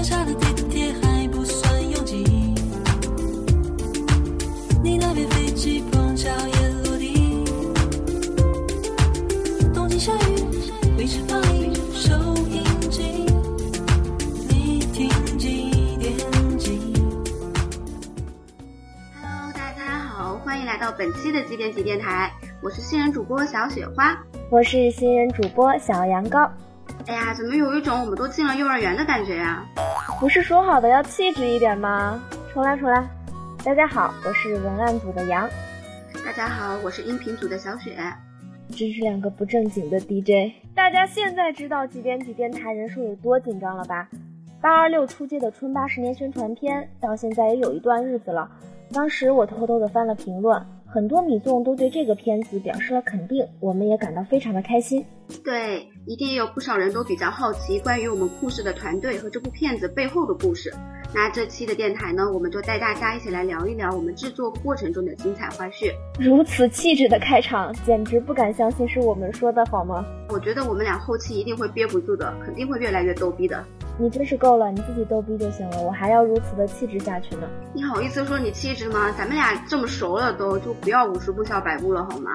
留下的地铁还不算拥挤，你那边飞机碰巧也落地。东京下雨，位置放映收音机，你听几点几？Hello，大家好，欢迎来到本期的几点几电台，我是新人主播小雪花。我是新人主播小羊羔。哎呀，怎么有一种我们都进了幼儿园的感觉呀、不是说好的要气质一点吗？重来，重来。大家好，我是文案组的杨。大家好，我是音频组的小雪。真是两个不正经的 DJ。大家现在知道几点几电台人数有多紧张了吧？八二六出街的春八十年宣传片到现在也有一段日子了。当时我偷偷的翻了评论，很多米粽都对这个片子表示了肯定，我们也感到非常的开心。对，一定也有不少人都比较好奇关于我们酷视的团队和这部片子背后的故事。那这期的电台呢，我们就带大家一起来聊一聊我们制作过程中的精彩花絮。如此气质的开场，简直不敢相信是我们说的好吗？我觉得我们俩后期一定会憋不住的，肯定会越来越逗逼的。你真是够了，你自己逗逼就行了，我还要如此的气质下去呢。你好意思说你气质吗？咱们俩这么熟了都，就不要五十步笑百步了好吗？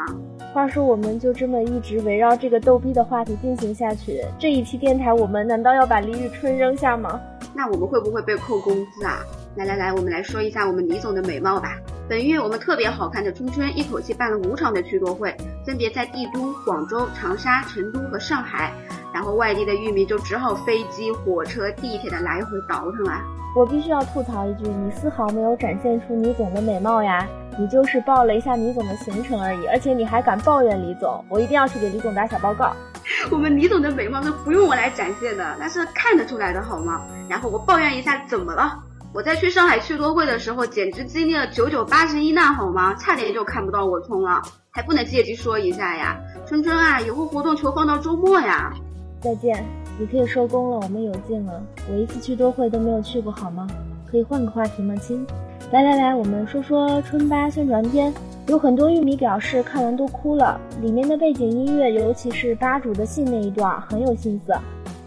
话说，我们就这么一直围绕这个逗逼的话题进行下去，这一期电台我们难道要把李宇春扔下吗？那我们会不会被扣工资啊？来来来，我们来说一下我们李总的美貌吧。本月我们特别好看的春春一口气办了五场的祛痘会，分别在帝都、广州、长沙、成都和上海。然后外地的玉米就只好飞机、火车、地铁的来回倒腾啊。我必须要吐槽一句，你丝毫没有展现出倪总的美貌呀，你就是报了一下倪总的行程而已，而且你还敢抱怨李总，我一定要去给李总打小报告。我们李总的美貌是不用我来展现的，那是看得出来的好吗？然后我抱怨一下，怎么了？我在去上海去多会的时候，简直经历了九九八十一难，好吗？差点就看不到我通了，还不能借机说一下呀？春春啊，以后活动求放到周末呀。再见，你可以收工了，我们有劲了。我一次去多会都没有去过，好吗？可以换个话题吗，亲？来来来，我们说说春八宣传片。有很多玉米表示看完都哭了，里面的背景音乐，尤其是吧主的信那一段很有心思。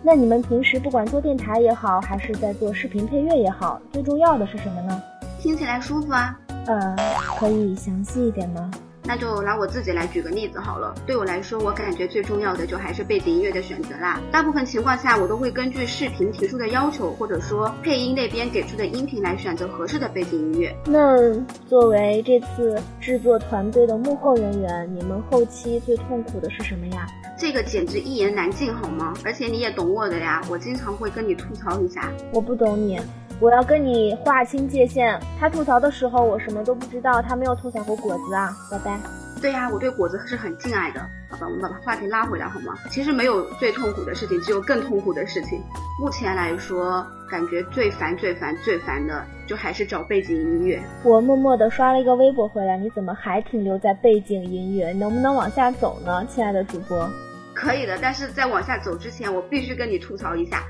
那你们平时不管做电台也好，还是在做视频配乐也好，最重要的是什么呢？听起来舒服啊。呃，可以详细一点吗？那就拿我自己来举个例子好了。对我来说，我感觉最重要的就还是背景音乐的选择啦。大部分情况下，我都会根据视频提出的要求，或者说配音那边给出的音频来选择合适的背景音乐。那作为这次制作团队的幕后人员，你们后期最痛苦的是什么呀？这个简直一言难尽，好吗？而且你也懂我的呀，我经常会跟你吐槽一下。我不懂你。我要跟你划清界限。他吐槽的时候，我什么都不知道。他没有吐槽过果子啊，拜拜。对呀、我对果子是很敬爱的。好吧，我们把话题拉回来好吗？其实没有最痛苦的事情，只有更痛苦的事情。目前来说，感觉最烦、最烦、最烦的，就还是找背景音乐。我默默的刷了一个微博回来，你怎么还停留在背景音乐？能不能往下走呢，亲爱的主播？可以的，但是在往下走之前，我必须跟你吐槽一下，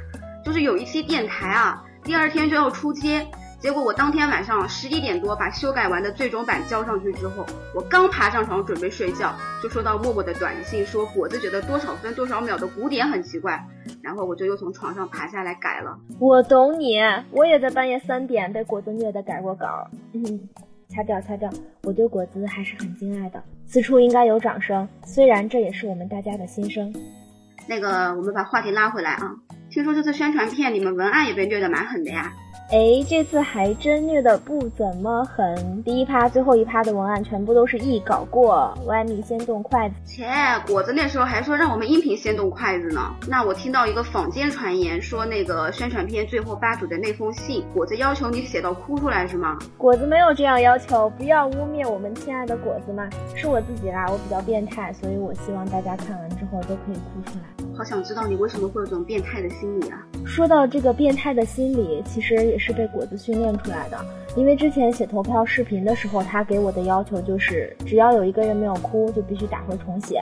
就是有一期电台啊，第二天就要出街，结果我当天晚上十一点多把修改完的最终版交上去之后，我刚爬上床准备睡觉，就收到默默的短信说果子觉得多少分多少秒的鼓点很奇怪，然后我就又从床上爬下来改了。我懂你，我也在半夜三点被果子虐的改过稿。嗯，掐掉掐掉，我对果子还是很敬爱的。此处应该有掌声，虽然这也是我们大家的心声。那个，我们把话题拉回来啊，听说这次宣传片你们文案也被虐得蛮狠的呀。哎，这次还真虐的不怎么狠。第一趴、最后一趴的文案全部都是一稿过，歪米先动筷子。切，果子那时候还说让我们音频先动筷子呢。那我听到一个坊间传言说，那个宣传片最后吧主的那封信，果子要求你写到哭出来是吗？果子没有这样要求，不要污蔑我们亲爱的果子嘛。是我自己啦，我比较变态，所以我希望大家看完之后都可以哭出来。好想知道你为什么会有这种变态的心理啊？说到这个变态的心理，其实也是被果子训练出来的。因为之前写投票视频的时候，他给我的要求就是，只要有一个人没有哭，就必须打回重写。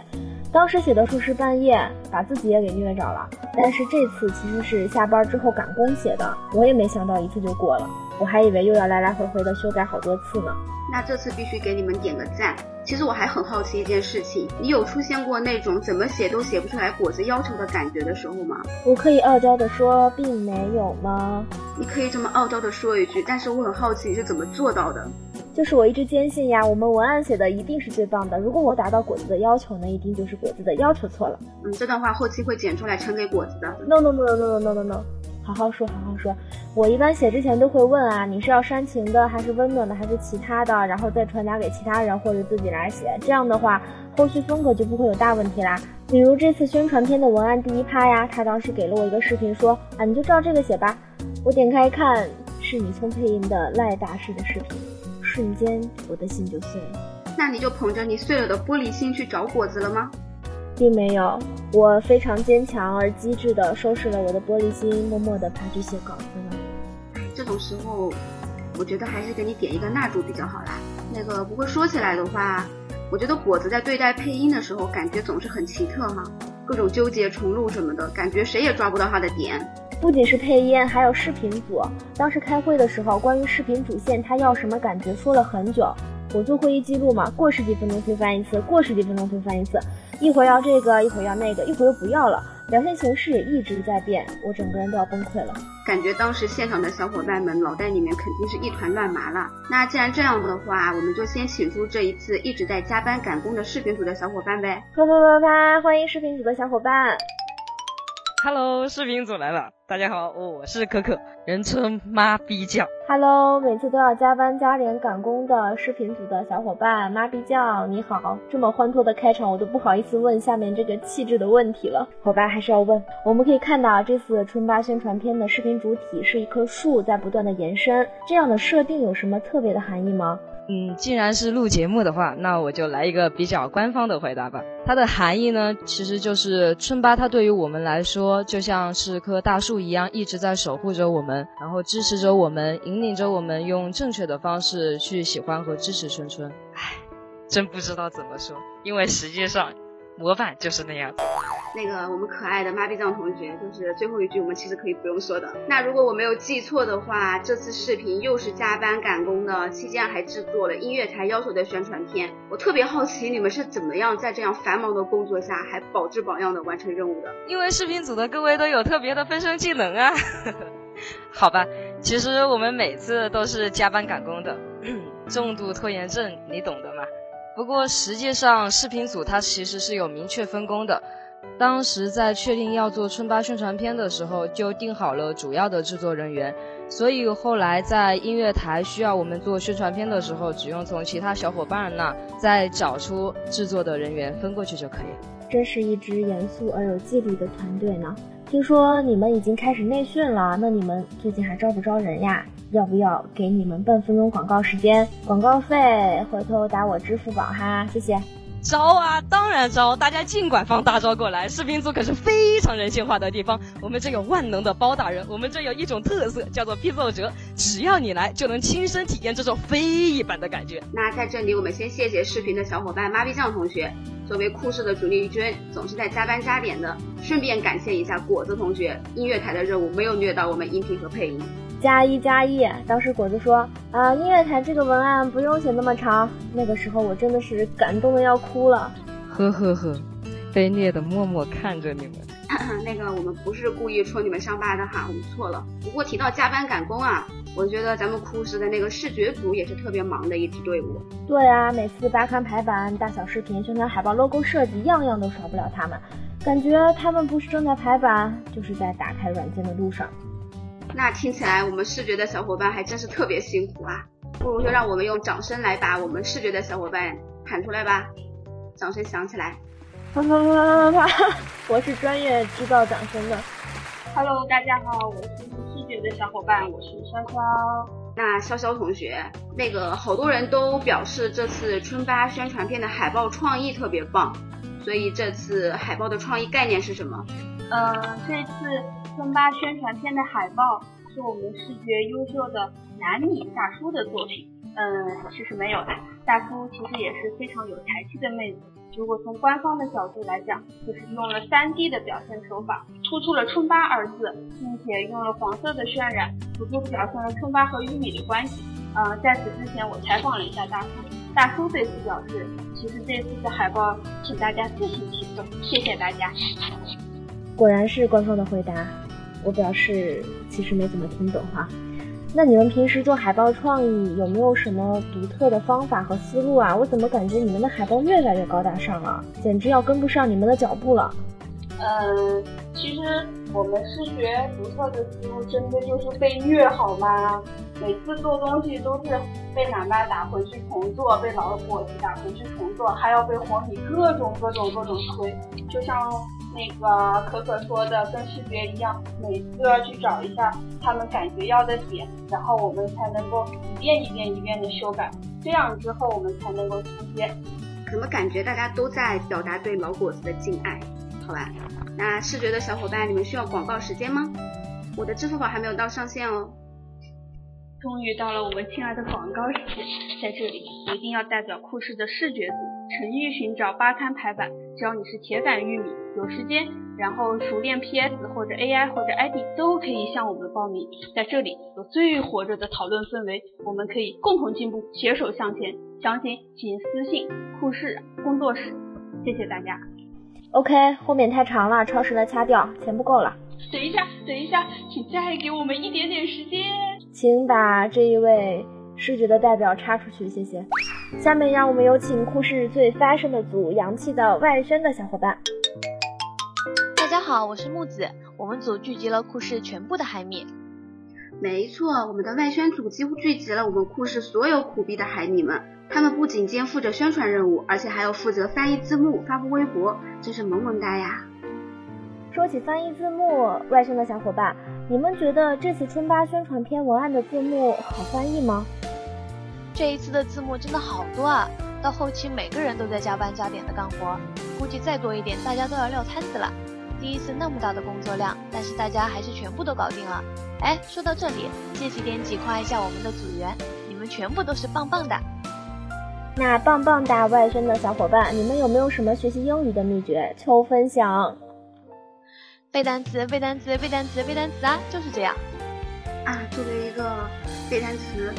当时写的时候是半夜，把自己也给虐着了。但是这次其实是下班之后赶工写的，我也没想到一次就过了，我还以为又要来来回回的修改好多次呢。那这次必须给你们点个赞。其实我还很好奇一件事情，你有出现过那种怎么写都写不出来果子要求的感觉的时候吗？我可以傲娇的说，并没有吗？你可以这么傲娇的说一句，但是我很好奇你是怎么做到的。就是我一直坚信呀，我们文案写的一定是最棒的。如果我达到果子的要求，呢一定就是果子的要求错了。嗯，这段话后期会剪出来呈给果子的。No no no no no no no no，好好说，好好说。我一般写之前都会问啊，你是要煽情的，还是温暖的，还是其他的，然后再传达给其他人或者自己来写。这样的话，后续风格就不会有大问题啦。比如这次宣传片的文案第一趴呀，他当时给了我一个视频说啊，你就照这个写吧。我点开一看，是你聪配音的赖大师的视频，瞬间我的心就碎了。那你就捧着你碎了的玻璃心去找果子了吗？并没有，我非常坚强而机智地收拾了我的玻璃心，默默地爬去写稿子了。这种时候，我觉得还是给你点一个蜡烛比较好啦。那个，不过说起来的话，我觉得果子在对待配音的时候，感觉总是很奇特哈，各种纠结重录什么的，感觉谁也抓不到他的点。不仅是配音，还有视频组。当时开会的时候，关于视频主线他要什么感觉说了很久。我做会议记录嘛，过十几分钟推翻一次，过十几分钟推翻一次，一会儿要这个，一会儿要那个，一会儿又不要了，聊天形式也一直在变，我整个人都要崩溃了。感觉当时现场的小伙伴们脑袋里面肯定是一团乱麻了。那既然这样的话，我们就先请出这一次一直在加班赶工的视频组的小伙伴呗。啪啪啪啪！欢迎视频组的小伙伴。Hello，视频组来了，大家好，我是可可，人称妈逼酱。Hello，每次都要加班加点赶工的视频组的小伙伴，妈逼酱你好！这么欢脱的开场，我都不好意思问下面这个气质的问题了。好吧，还是要问。我们可以看到，这次春八宣传片的视频主体是一棵树在不断的延伸，这样的设定有什么特别的含义吗？嗯，既然是录节目的话，那我就来一个比较官方的回答吧。它的含义呢，其实就是春八，它对于我们来说，就像是棵大树一样，一直在守护着我们，然后支持着我们，引领着我们，用正确的方式去喜欢和支持春春。唉，真不知道怎么说，因为实际上模板就是那样子。那个我们可爱的妈逼酱同学，就是最后一句我们其实可以不用说的。那如果我没有记错的话，这次视频又是加班赶工的，期间还制作了音乐台要求的宣传片。我特别好奇你们是怎么样在这样繁忙的工作下还保质保量的完成任务的？因为视频组的各位都有特别的分身技能啊。好吧，其实我们每次都是加班赶工的，重度拖延症，你懂的嘛。不过实际上，视频组它其实是有明确分工的。当时在确定要做春八宣传片的时候，就定好了主要的制作人员，所以后来在音乐台需要我们做宣传片的时候，只用从其他小伙伴那再找出制作的人员分过去就可以了。真是一支严肃而有纪律的团队呢。听说你们已经开始内训了，那你们最近还招不招人呀？要不要给你们半分钟广告时间？广告费回头打我支付宝哈，谢谢。招啊，当然招！大家尽管放大招过来。视频组可是非常人性化的地方，我们这有万能的包大人，我们这有一种特色叫做批奏折，只要你来，就能亲身体验这种非一般的感觉。那在这里，我们先谢谢视频的小伙伴妈逼酱同学，作为酷视的主力军，总是在加班加点的。顺便感谢一下果子同学，音乐台的任务没有虐到我们音频和配音。加一加一，当时果子说啊，音乐台这个文案不用写那么长。那个时候我真的是感动的要哭了。呵呵呵，卑劣的默默看着你们。那个我们不是故意戳你们伤疤的哈，我们错了。不过提到加班赶工啊，我觉得咱们酷视的那个视觉组也是特别忙的一支队伍。对啊，每次八刊排版、大小视频、宣传海报、logo 设计，样样都少不了他们。感觉他们不是正在排版，就是在打开软件的路上。那听起来我们视觉的小伙伴还真是特别辛苦啊！不如就让我们用掌声来把我们视觉的小伙伴喊出来吧，掌声响起来！啪啪啪啪啪啪！我是专业制造掌声的。Hello，大家好，我是视觉的小伙伴，我是潇潇。那潇潇同学，那个好多人都表示这次春八宣传片的海报创意特别棒，所以这次海报的创意概念是什么？呃，这次春八宣传片的海报是我们视觉优秀的南米大叔的作品。嗯，其实没有的，大叔其实也是非常有才气的妹子。如果从官方的角度来讲，就是用了 3D 的表现手法，突出了“春八”二字，并且用了黄色的渲染，辅助表现了春八和玉米的关系。呃，在此之前，我采访了一下大叔，大叔对此表示，其实这次的海报请大家自行体会，谢谢大家。果然是官方的回答，我表示其实没怎么听懂哈。那你们平时做海报创意有没有什么独特的方法和思路啊？我怎么感觉你们的海报越来越高大上了，简直要跟不上你们的脚步了。嗯，其实我们视觉独特的思路真的就是被虐好吗？每次做东西都是被奶妈打回去重做，被老伙计打回去重做，还要被黄米各种各种各种推。就像那个可可说的，跟视觉一样，每次都要去找一下他们感觉要的点，然后我们才能够一遍一遍一遍的修改，这样之后我们才能够出街。怎么感觉大家都在表达对老果子的敬爱？好吧，那视觉的小伙伴，你们需要广告时间吗？我的支付宝还没有到上线哦。终于到了我们亲爱的广告时间，在这里一定要代表酷视的视觉组诚意寻找八摊排版。只要你是铁杆玉米，有时间，然后熟练 PS 或者 AI 或者 ID 都可以向我们报名。在这里有最活着的讨论氛围，我们可以共同进步，携手向前。详情请私信酷视工作室。谢谢大家。OK，后面太长了，超时了掐掉，钱不够了。等一下，等一下，请再给我们一点点时间。请把这一位视觉的代表插出去，谢谢。下面让我们有请酷视最 fashion 的组，洋气的外宣的小伙伴。大家好，我是木子，我们组聚集了酷视全部的海米。没错，我们的外宣组几乎聚集了我们酷视所有苦逼的海米们。他们不仅肩负着宣传任务，而且还要负责翻译字幕、发布微博，真是萌萌哒呀！说起翻译字幕，外宣的小伙伴，你们觉得这次春八宣传片文案的字幕好翻译吗？这一次的字幕真的好多啊！到后期每个人都在加班加点的干活，估计再多一点，大家都要撂摊子了。第一次那么大的工作量，但是大家还是全部都搞定了。哎，说到这里，借几点几夸一下我们的组员，你们全部都是棒棒的。那棒棒哒外宣的小伙伴，你们有没有什么学习英语的秘诀？求分享。背单词，背单词，背单词，背单词啊，就是这样。啊，作为一个背单词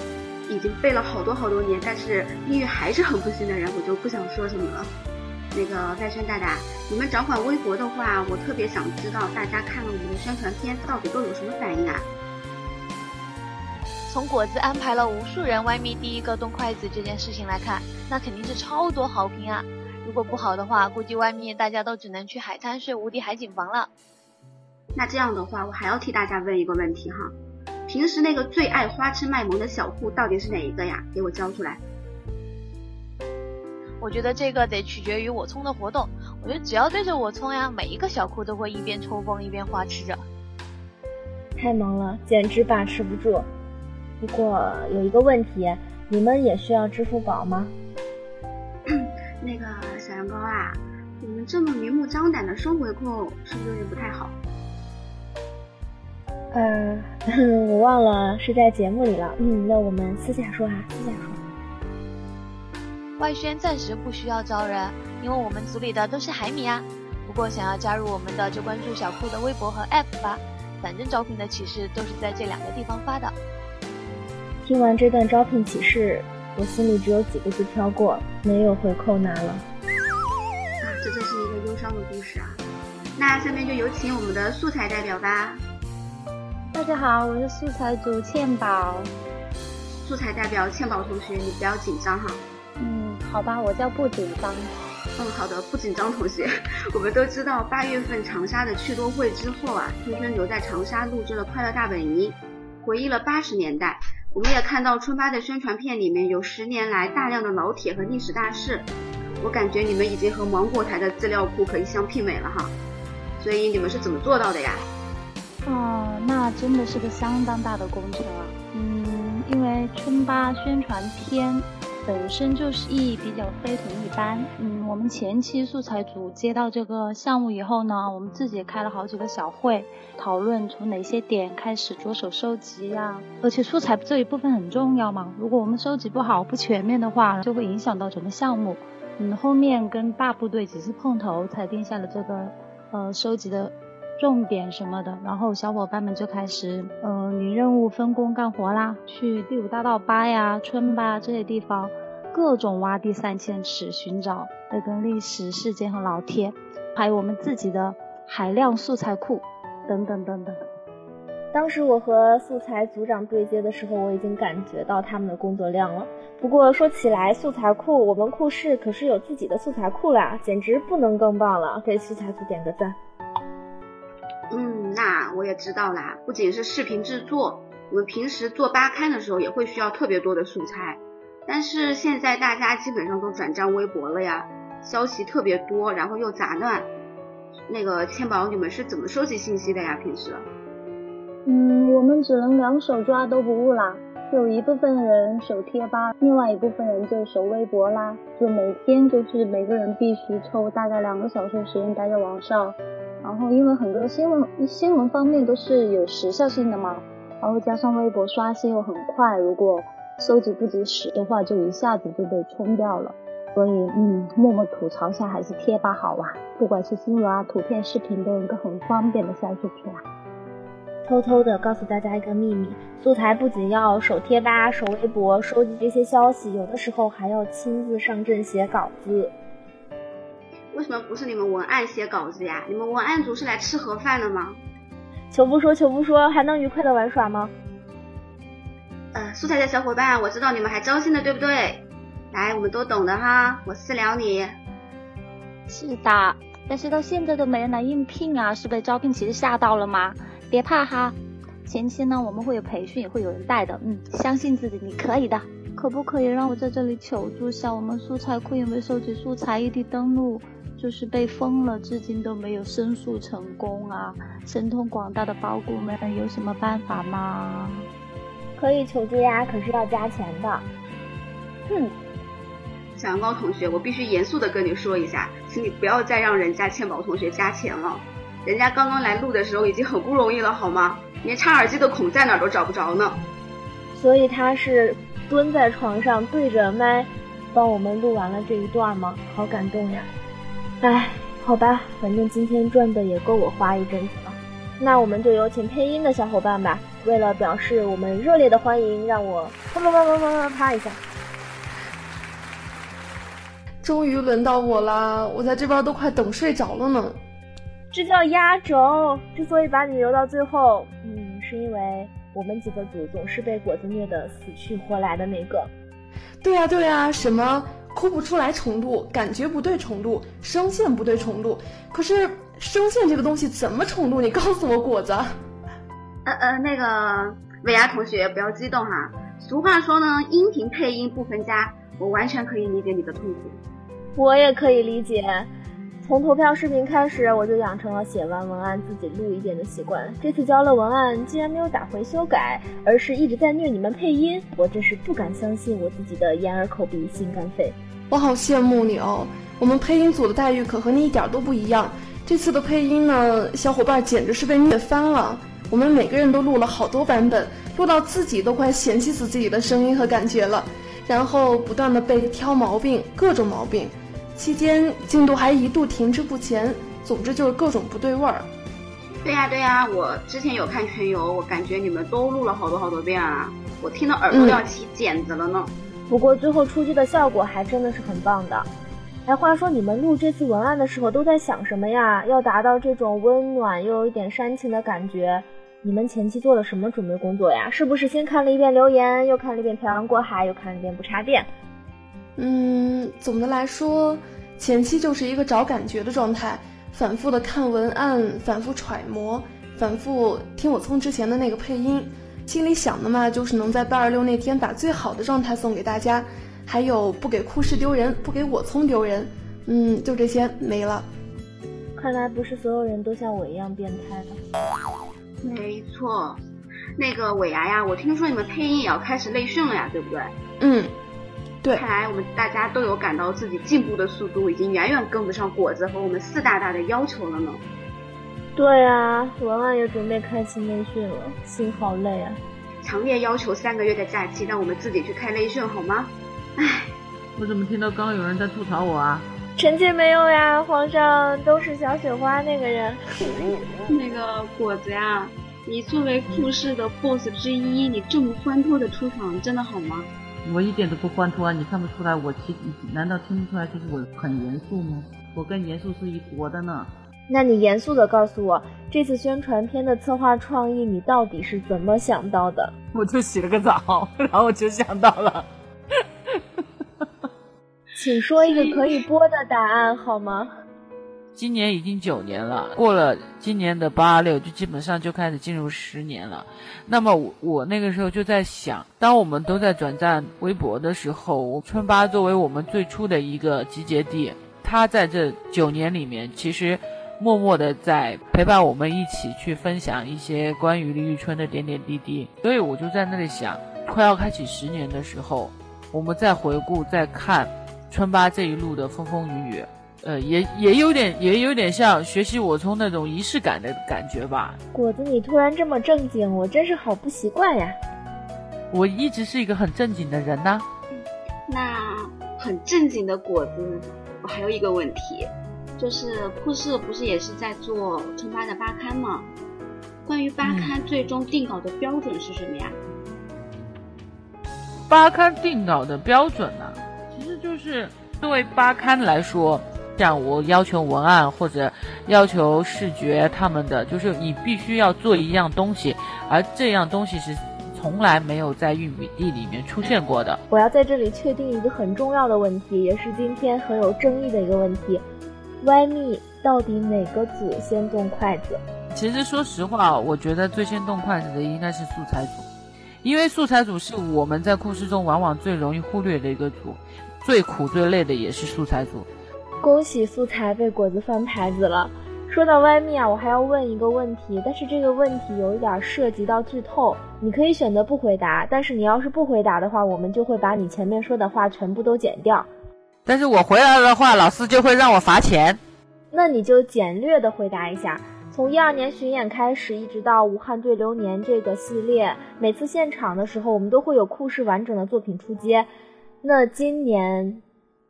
已经背了好多好多年，但是英语还是很不行的人，我就不想说什么了。那个外宣大大，你们掌管微博的话，我特别想知道大家看了我们的宣传片到底都有什么反应啊？从果子安排了无数人歪咪第一个动筷子这件事情来看，那肯定是超多好评啊！如果不好的话，估计歪咪大家都只能去海滩睡无敌海景房了。那这样的话，我还要替大家问一个问题哈，平时那个最爱花痴卖萌的小户到底是哪一个呀？给我交出来。我觉得这个得取决于我充的活动。我觉得只要对着我充呀，每一个小库都会一边抽风一边花痴着。太萌了，简直把持不住。不过有一个问题，你们也需要支付宝吗？那个小羊羔啊，你们这么明目张胆的收回扣，是不是有点不太好？呃，我忘了是在节目里了。嗯，那我们私下说啊，私下说。外宣暂时不需要招人，因为我们组里的都是海米啊。不过想要加入我们的，就关注小酷的微博和 App 吧。反正招聘的启事都是在这两个地方发的。听完这段招聘启事，我心里只有几个字飘过：没有回扣拿了。啊，这真是一个忧伤的故事啊！那下面就有请我们的素材代表吧。大家好，我是素材组倩宝。素材代表倩宝同学，你不要紧张哈。嗯，好吧，我叫不紧张。嗯，好的，不紧张，同学。我们都知道，八月份长沙的趣多会之后啊，春春留在长沙录制了《快乐大本营》，回忆了八十年代。我们也看到春八的宣传片里面有十年来大量的老铁和历史大事，我感觉你们已经和芒果台的资料库可以相媲美了哈。所以你们是怎么做到的呀？哦，那真的是个相当大的工程啊。嗯，因为春八宣传片本身就是意义比较非同一般。嗯，我们前期素材组接到这个项目以后呢，我们自己也开了好几个小会，讨论从哪些点开始着手收集呀、而且素材这一部分很重要嘛，如果我们收集不好、不全面的话，就会影响到整个项目。嗯，后面跟大部队几次碰头，才定下了这个呃收集的重点什么的。然后小伙伴们就开始呃领任务、分工干活啦，去第五大道八呀、村吧这些地方，各种挖地三千尺，寻找那个历史事件和老贴，还有我们自己的海量素材库等等等等。当时我和素材组长对接的时候，我已经感觉到他们的工作量了。不过说起来，素材库我们库室可是有自己的素材库啦，简直不能更棒了，给素材组点个赞。我也知道啦，不仅是视频制作，我们平时做八刊的时候也会需要特别多的素材。但是现在大家基本上都转战微博了呀，消息特别多，然后又杂乱。那个千宝，你们是怎么收集信息的呀？平时？嗯，我们只能两手抓都不误啦。有一部分人守贴吧，另外一部分人就守微博啦。就每天就是每个人必须抽大概两个小时的时间待在网上。然后因为很多新闻新闻方面都是有时效性的嘛，然后加上微博刷新又很快，如果收集不及时的话，就一下子就被冲掉了。所以嗯，默默吐槽下还是贴吧好啊，不管是新闻啊、图片、视频，都有一个很方便的下去贴啊。偷偷的告诉大家一个秘密：素材不仅要守贴吧、守微博、收集这些消息，有的时候还要亲自上阵写稿子。为什么不是你们文案写稿子呀？你们文案组是来吃盒饭的吗？求不说，求不说，还能愉快的玩耍吗？呃，素材的小伙伴，我知道你们还招新的，对不对？来，我们都懂的哈，我私聊你。是的，但是到现在都没人来应聘啊，是被招聘歧视吓到了吗？别怕哈，前期呢我们会有培训，也会有人带的。嗯，相信自己，你可以的。可不可以让我在这里求助下？我们素材库有没有收集素材异地登录就是被封了，至今都没有申诉成功啊！神通广大的包谷们有什么办法吗？可以求助呀，可是要加钱的。哼，小羊羔同学，我必须严肃的跟你说一下，请你不要再让人家倩宝同学加钱了。人家刚刚来录的时候已经很不容易了，好吗？连插耳机的孔在哪儿都找不着呢。所以他是蹲在床上对着麦，帮我们录完了这一段吗？好感动呀！哎，好吧，反正今天赚的也够我花一阵子了。那我们就有请配音的小伙伴吧。为了表示我们热烈的欢迎，让我啪啪啪啪啪啪啪一下。终于轮到我啦！我在这边都快等睡着了呢。这叫压轴。之所以把你留到最后，嗯，是因为我们几个组总是被果子虐的死去活来的那个。对呀对呀，什么哭不出来程度，感觉不对程度，声线不对程度。可是声线这个东西怎么程度？你告诉我，果子。呃呃，那个伟牙同学不要激动哈。俗话说呢，音频配音不分家。我完全可以理解你的痛苦。我也可以理解。从投票视频开始，我就养成了写完文案自己录一遍的习惯。这次交了文案，竟然没有打回修改，而是一直在虐你们配音，我真是不敢相信我自己的眼耳口鼻心肝肺。我好羡慕你哦！我们配音组的待遇可和你一点都不一样。这次的配音呢，小伙伴简直是被虐翻了。我们每个人都录了好多版本，录到自己都快嫌弃死自己的声音和感觉了，然后不断的被挑毛病，各种毛病。期间进度还一度停滞不前，总之就是各种不对味儿。对呀对呀，我之前有看群游，我感觉你们都录了好多好多遍啊，我听的耳朵要起茧子了呢。不过最后出击的效果还真的是很棒的。哎，话说你们录这次文案的时候都在想什么呀？要达到这种温暖又有一点煽情的感觉，你们前期做了什么准备工作呀？是不是先看了一遍留言，又看了一遍漂洋过海，又看了一遍不插电？嗯，总的来说，前期就是一个找感觉的状态，反复的看文案，反复揣摩，反复听我从之前的那个配音，心里想的嘛，就是能在八二六那天把最好的状态送给大家，还有不给库室丢人，不给我聪丢人，嗯，就这些没了。看来不是所有人都像我一样变态的。没错，那个尾牙呀，我听说你们配音也要开始内训了呀，对不对？嗯。对，看来我们大家都有感到自己进步的速度已经远远跟不上果子和我们四大大的要求了呢。对啊，文案也准备开启内训了，心好累啊！强烈要求三个月的假期，让我们自己去开内训好吗？唉，我怎么听到刚刚有人在吐槽我啊？臣妾没有呀，皇上都是小雪花那个人。那个果子呀，你作为库氏的 BOSS 之一，你这么欢脱的出场，真的好吗？我一点都不欢脱啊！你看不出来我其难道听不出来就是我很严肃吗？我跟严肃是一国的呢。那你严肃的告诉我，这次宣传片的策划创意你到底是怎么想到的？我就洗了个澡，然后我就想到了。请说一个可以播的答案好吗？今年已经九年了，过了今年的八六，就基本上就开始进入十年了。那么我我那个时候就在想，当我们都在转战微博的时候，春八作为我们最初的一个集结地，它在这九年里面，其实默默的在陪伴我们一起去分享一些关于李宇春的点点滴滴。所以我就在那里想，快要开启十年的时候，我们再回顾再看春八这一路的风风雨雨。呃，也也有点，也有点像学习我从那种仪式感的感觉吧。果子，你突然这么正经，我真是好不习惯呀。我一直是一个很正经的人呐。那很正经的果子，我还有一个问题，就是库氏不是也是在做春发的八刊吗？关于八刊最终定稿的标准是什么呀？八刊定稿的标准呢，其实就是作为八刊来说。像我要求文案或者要求视觉，他们的就是你必须要做一样东西，而这样东西是从来没有在玉米地里面出现过的。我要在这里确定一个很重要的问题，也是今天很有争议的一个问题：歪蜜到底哪个组先动筷子？其实说实话，我觉得最先动筷子的应该是素材组，因为素材组是我们在故事中往往最容易忽略的一个组，最苦最累的也是素材组。恭喜素材被果子翻牌子了。说到歪蜜啊，我还要问一个问题，但是这个问题有一点涉及到剧透，你可以选择不回答，但是你要是不回答的话，我们就会把你前面说的话全部都剪掉。但是我回来的话，老师就会让我罚钱。那你就简略的回答一下，从一二年巡演开始，一直到武汉对流年这个系列，每次现场的时候，我们都会有酷视完整的作品出街。那今年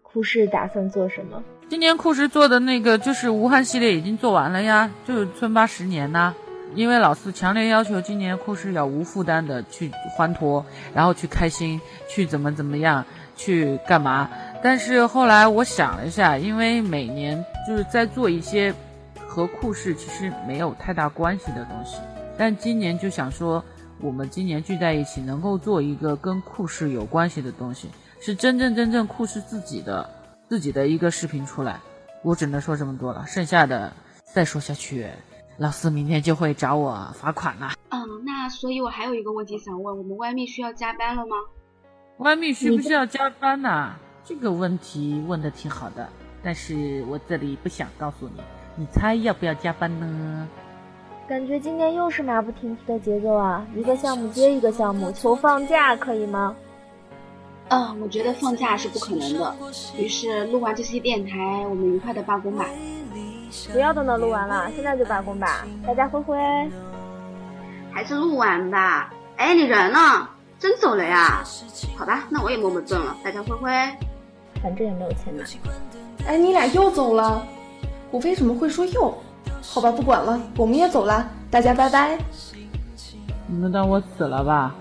酷视打算做什么？今年酷视做的那个就是武汉系列已经做完了呀，就是村八十年呐。因为老四强烈要求今年酷视要无负担的去欢脱，然后去开心，去怎么怎么样，去干嘛。但是后来我想了一下，因为每年就是在做一些和酷视其实没有太大关系的东西，但今年就想说，我们今年聚在一起，能够做一个跟酷视有关系的东西，是真正真正酷视自己的。自己的一个视频出来，我只能说这么多了，剩下的再说下去，老四明天就会找我罚款了。嗯，那所以我还有一个问题想问，我们外蜜需要加班了吗？外蜜需不需要加班呢？这个问题问的挺好的，但是我这里不想告诉你，你猜要不要加班呢？感觉今天又是马不停蹄的节奏啊，一个项目接一个项目，求放假可以吗？啊，我觉得放假是不可能的。于是录完这期电台，我们愉快的罢工吧。不要等到录完了，现在就罢工吧。大家挥挥。还是录完吧。哎，你人呢？真走了呀？好吧，那我也默默挣了。大家挥挥。反正也没有钱拿。哎，你俩又走了？我为什么会说又？好吧，不管了，我们也走了。大家拜拜。你们当我死了吧？